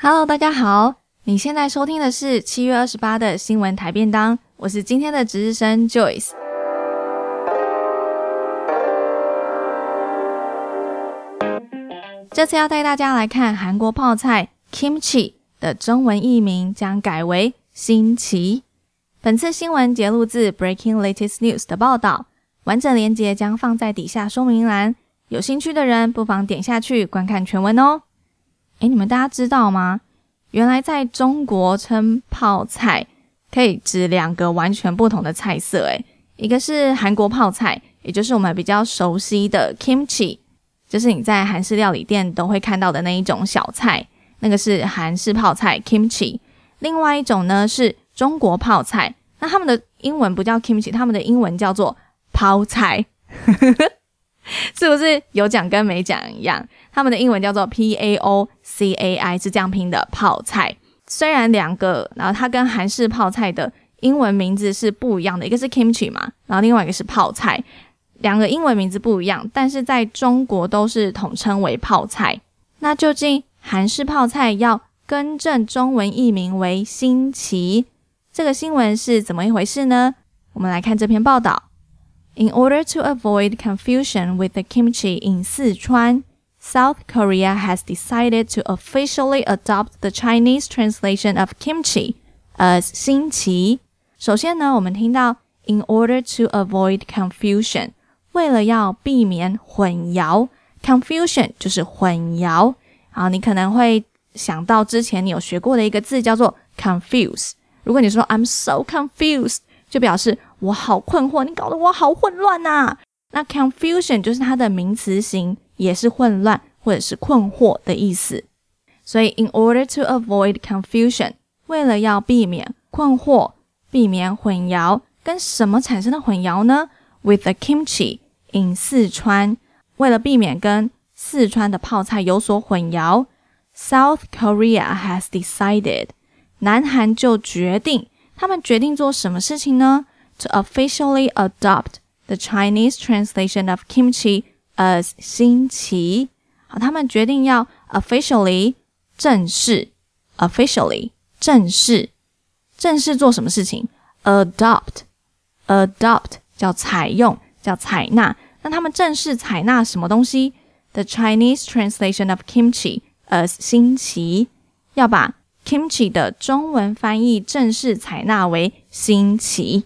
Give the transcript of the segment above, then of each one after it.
Hello，大家好，你现在收听的是七月二十八的新闻台便当，我是今天的值日生 Joyce。这次要带大家来看韩国泡菜 Kimchi 的中文译名将改为新奇。本次新闻节录自 Breaking Latest News 的报道，完整连结将放在底下说明栏，有兴趣的人不妨点下去观看全文哦。诶，你们大家知道吗？原来在中国称泡菜可以指两个完全不同的菜色。诶，一个是韩国泡菜，也就是我们比较熟悉的 kimchi，就是你在韩式料理店都会看到的那一种小菜，那个是韩式泡菜 kimchi。另外一种呢是中国泡菜，那他们的英文不叫 kimchi，他们的英文叫做泡菜。是不是有讲跟没讲一样？他们的英文叫做 P A O C A I，是这样拼的泡菜。虽然两个，然后它跟韩式泡菜的英文名字是不一样的，一个是 kimchi 嘛，然后另外一个是泡菜，两个英文名字不一样，但是在中国都是统称为泡菜。那究竟韩式泡菜要更正中文译名为新奇，这个新闻是怎么一回事呢？我们来看这篇报道。In order to avoid confusion with the kimchi in Sichuan, South Korea has decided to officially adopt the Chinese translation of kimchi as 新奇。首先呢，我们听到 in order to avoid confusion，为了要避免混淆，confusion 就是混淆。好，你可能会想到之前你有学过的一个字叫做 confuse。如果你说 I'm so confused，就表示 我好困惑，你搞得我好混乱呐、那 confusion 就是它的名词型，也是混乱或者是困惑的意思。所以 in order to avoid confusion，为了要避免困惑、避免混淆，跟什么产生的混淆呢？With the kimchi in 四川，为了避免跟四川的泡菜有所混淆，South Korea has decided，南韩就决定，他们决定做什么事情呢 ？To officially adopt the Chinese translation of kimchi as 新奇，好，他们决定要 officially 正式，officially 正式，正式做什么事情？Adopt，adopt 叫采用，叫采纳。那他们正式采纳什么东西？The Chinese translation of kimchi as 新奇，要把 kimchi 的中文翻译正式采纳为新奇。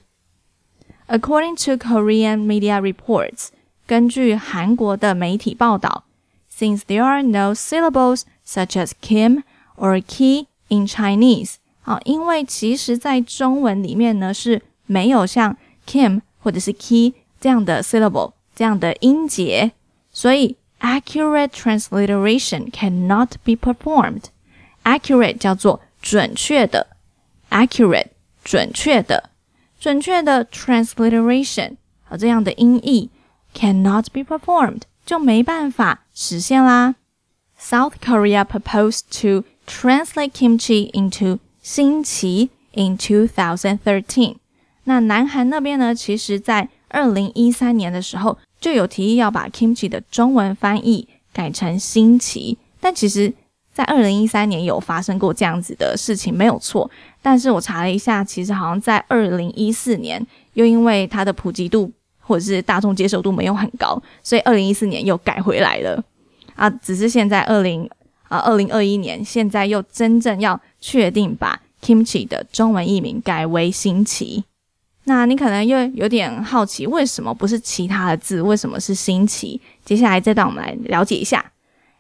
According to Korean media reports，根据韩国的媒体报道，since there are no syllables such as kim or ki in Chinese，好，因为其实在中文里面呢是没有像 kim 或者是 ki 这样的 syllable 这样的音节，所以 accurate transliteration cannot be performed。accurate 叫做准确的，accurate 准确的。 准确的 transliteration 和这样的音译 cannot be performed 就没办法实现啦。South Korea proposed to translate kimchi into 新奇 in 2013。那南韩那边呢，其实在二零一三年的时候就有提议要把 kimchi 的中文翻译改成新奇，但其实。在二零一三年有发生过这样子的事情，没有错。但是我查了一下，其实好像在二零一四年，又因为它的普及度或者是大众接受度没有很高，所以二零一四年又改回来了。啊，只是现在二零啊二零二一年，现在又真正要确定把 kimchi 的中文译名改为新奇。那你可能又有点好奇，为什么不是其他的字？为什么是新奇？接下来这段我们来了解一下。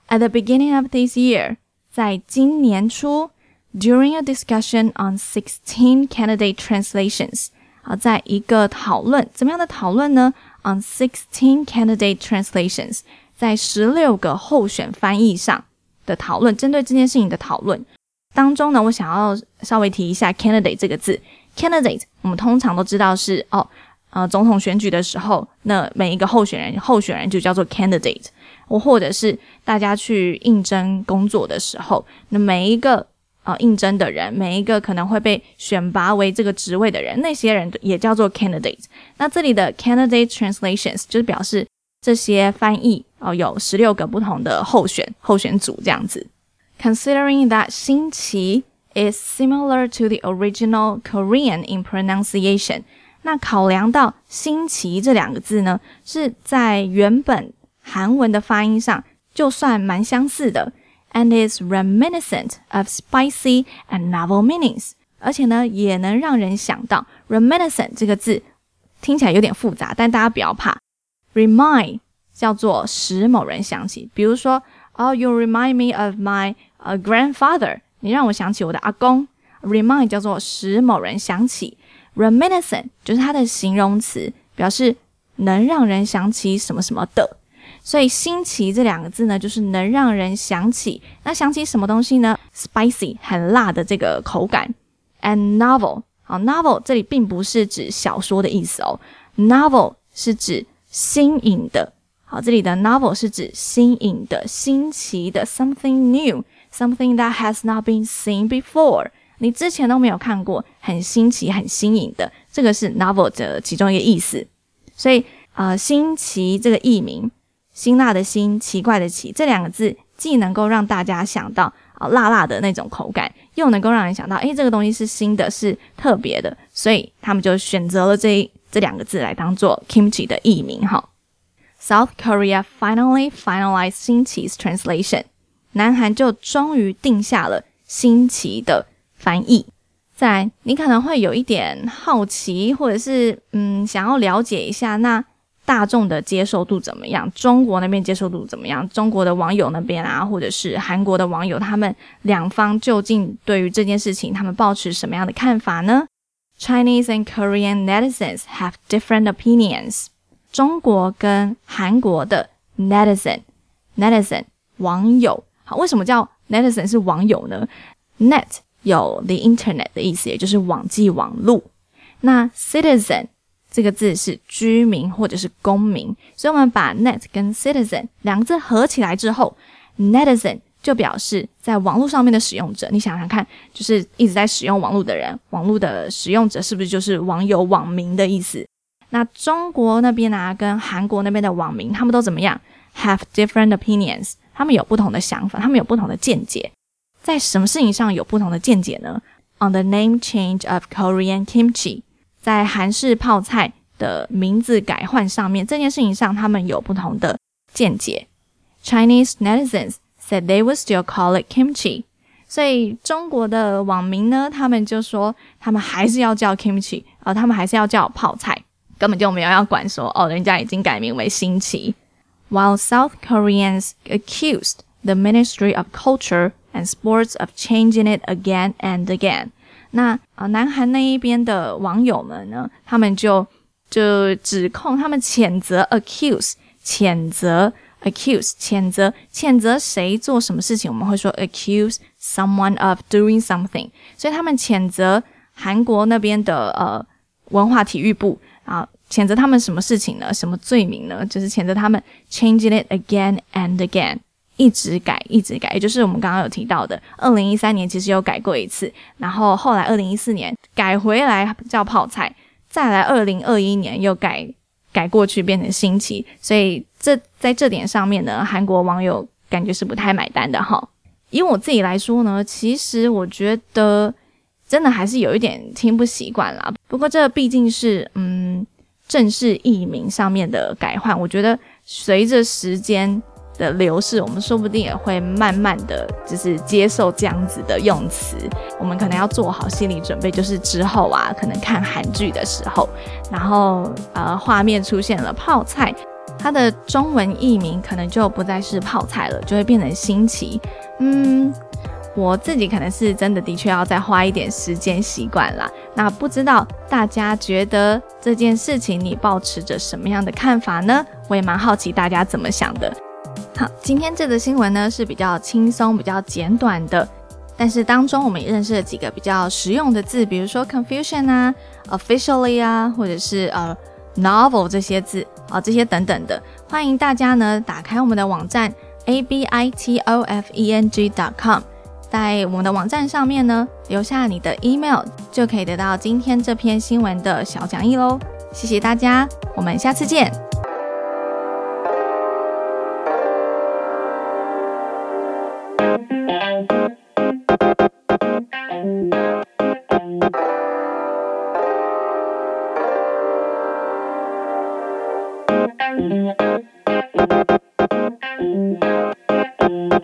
At the beginning of this year. 在今年初，during a discussion on sixteen candidate translations，啊，在一个讨论，怎么样的讨论呢？On sixteen candidate translations，在十六个候选翻译上的讨论，针对这件事情的讨论当中呢，我想要稍微提一下 candidate 这个字。candidate 我们通常都知道是哦，呃，总统选举的时候，那每一个候选人，候选人就叫做 candidate。我或者是大家去应征工作的时候，那每一个呃应征的人，每一个可能会被选拔为这个职位的人，那些人也叫做 candidate。那这里的 candidate translations 就是表示这些翻译哦，有十六个不同的候选候选组这样子。considering that 新奇 is similar to the original Korean in pronunciation。那考量到新奇这两个字呢，是在原本韩文的发音上就算蛮相似的，and is reminiscent of spicy and novel meanings。而且呢，也能让人想到 reminiscent 这个字听起来有点复杂，但大家不要怕，remind 叫做使某人想起，比如说，Oh, you remind me of my 呃，grandfather，你让我想起我的阿公。remind 叫做使某人想起，reminiscent 就是它的形容词，表示能让人想起什么什么的。所以新奇这两个字呢，就是能让人想起。那想起什么东西呢？spicy 很辣的这个口感。and novel 好，novel 这里并不是指小说的意思哦，novel 是指新颖的。好，这里的 novel 是指新颖的、新奇的，something new。Something that has not been seen before，你之前都没有看过，很新奇、很新颖的，这个是 novel 的其中一个意思。所以，呃，新奇这个译名，辛辣的辛，奇怪的奇，这两个字既能够让大家想到啊、辣辣的那种口感，又能够让人想到，诶，这个东西是新的，是特别的，所以他们就选择了这这两个字来当做 kimchi 的译名。哈，South Korea finally finalized 新奇 translation。南韩就终于定下了新奇的翻译。再来，你可能会有一点好奇，或者是嗯，想要了解一下，那大众的接受度怎么样？中国那边接受度怎么样？中国的网友那边啊，或者是韩国的网友，他们两方究竟对于这件事情，他们抱持什么样的看法呢？Chinese and Korean netizens have different opinions。中国跟韩国的 netizen，netizen 网友。好，为什么叫 netizen 是网友呢？Net 有 the internet 的意思，也就是网际网路。那 citizen 这个字是居民或者是公民，所以我们把 net 跟 citizen 两个字合起来之后，netizen 就表示在网络上面的使用者。你想想看，就是一直在使用网络的人，网络的使用者是不是就是网友、网民的意思？那中国那边啊，跟韩国那边的网民，他们都怎么样？Have different opinions。他们有不同的想法，他们有不同的见解，在什么事情上有不同的见解呢？On the name change of Korean kimchi，在韩式泡菜的名字改换上面，这件事情上他们有不同的见解。Chinese netizens said they would still call it kimchi，所以中国的网民呢，他们就说他们还是要叫 kimchi，呃，他们还是要叫泡菜，根本就没有要管说哦，人家已经改名为新奇。While South Koreans accused the Ministry of Culture and Sports of changing it again and again， 那啊，南韩那一边的网友们呢，他们就就指控他们谴责 accuse 谴责 accuse 谴责谴责谁做什么事情？我们会说 accuse someone of doing something，所以他们谴责韩国那边的呃文化体育部啊。谴责他们什么事情呢？什么罪名呢？就是谴责他们 changing it again and again，一直改，一直改，也就是我们刚刚有提到的，二零一三年其实有改过一次，然后后来二零一四年改回来叫泡菜，再来二零二一年又改改过去变成新奇，所以这在这点上面呢，韩国网友感觉是不太买单的哈。以我自己来说呢，其实我觉得真的还是有一点听不习惯啦。不过这毕竟是嗯。正式译名上面的改换，我觉得随着时间的流逝，我们说不定也会慢慢的就是接受这样子的用词。我们可能要做好心理准备，就是之后啊，可能看韩剧的时候，然后呃，画面出现了泡菜，它的中文译名可能就不再是泡菜了，就会变成新奇。嗯。我自己可能是真的的确要再花一点时间习惯啦。那不知道大家觉得这件事情你抱持着什么样的看法呢？我也蛮好奇大家怎么想的。好，今天这则新闻呢是比较轻松、比较简短的，但是当中我们也认识了几个比较实用的字，比如说 confusion 啊、officially 啊，或者是呃 novel 这些字啊，这些等等的。欢迎大家呢打开我们的网站 a b i t o f e n g dot com。在我们的网站上面呢，留下你的 email 就可以得到今天这篇新闻的小讲义喽。谢谢大家，我们下次见。